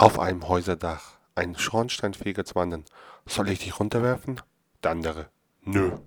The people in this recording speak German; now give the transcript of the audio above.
Auf einem Häuserdach. Ein Schornsteinfeger zu wandern. Soll ich dich runterwerfen? Der andere. Nö.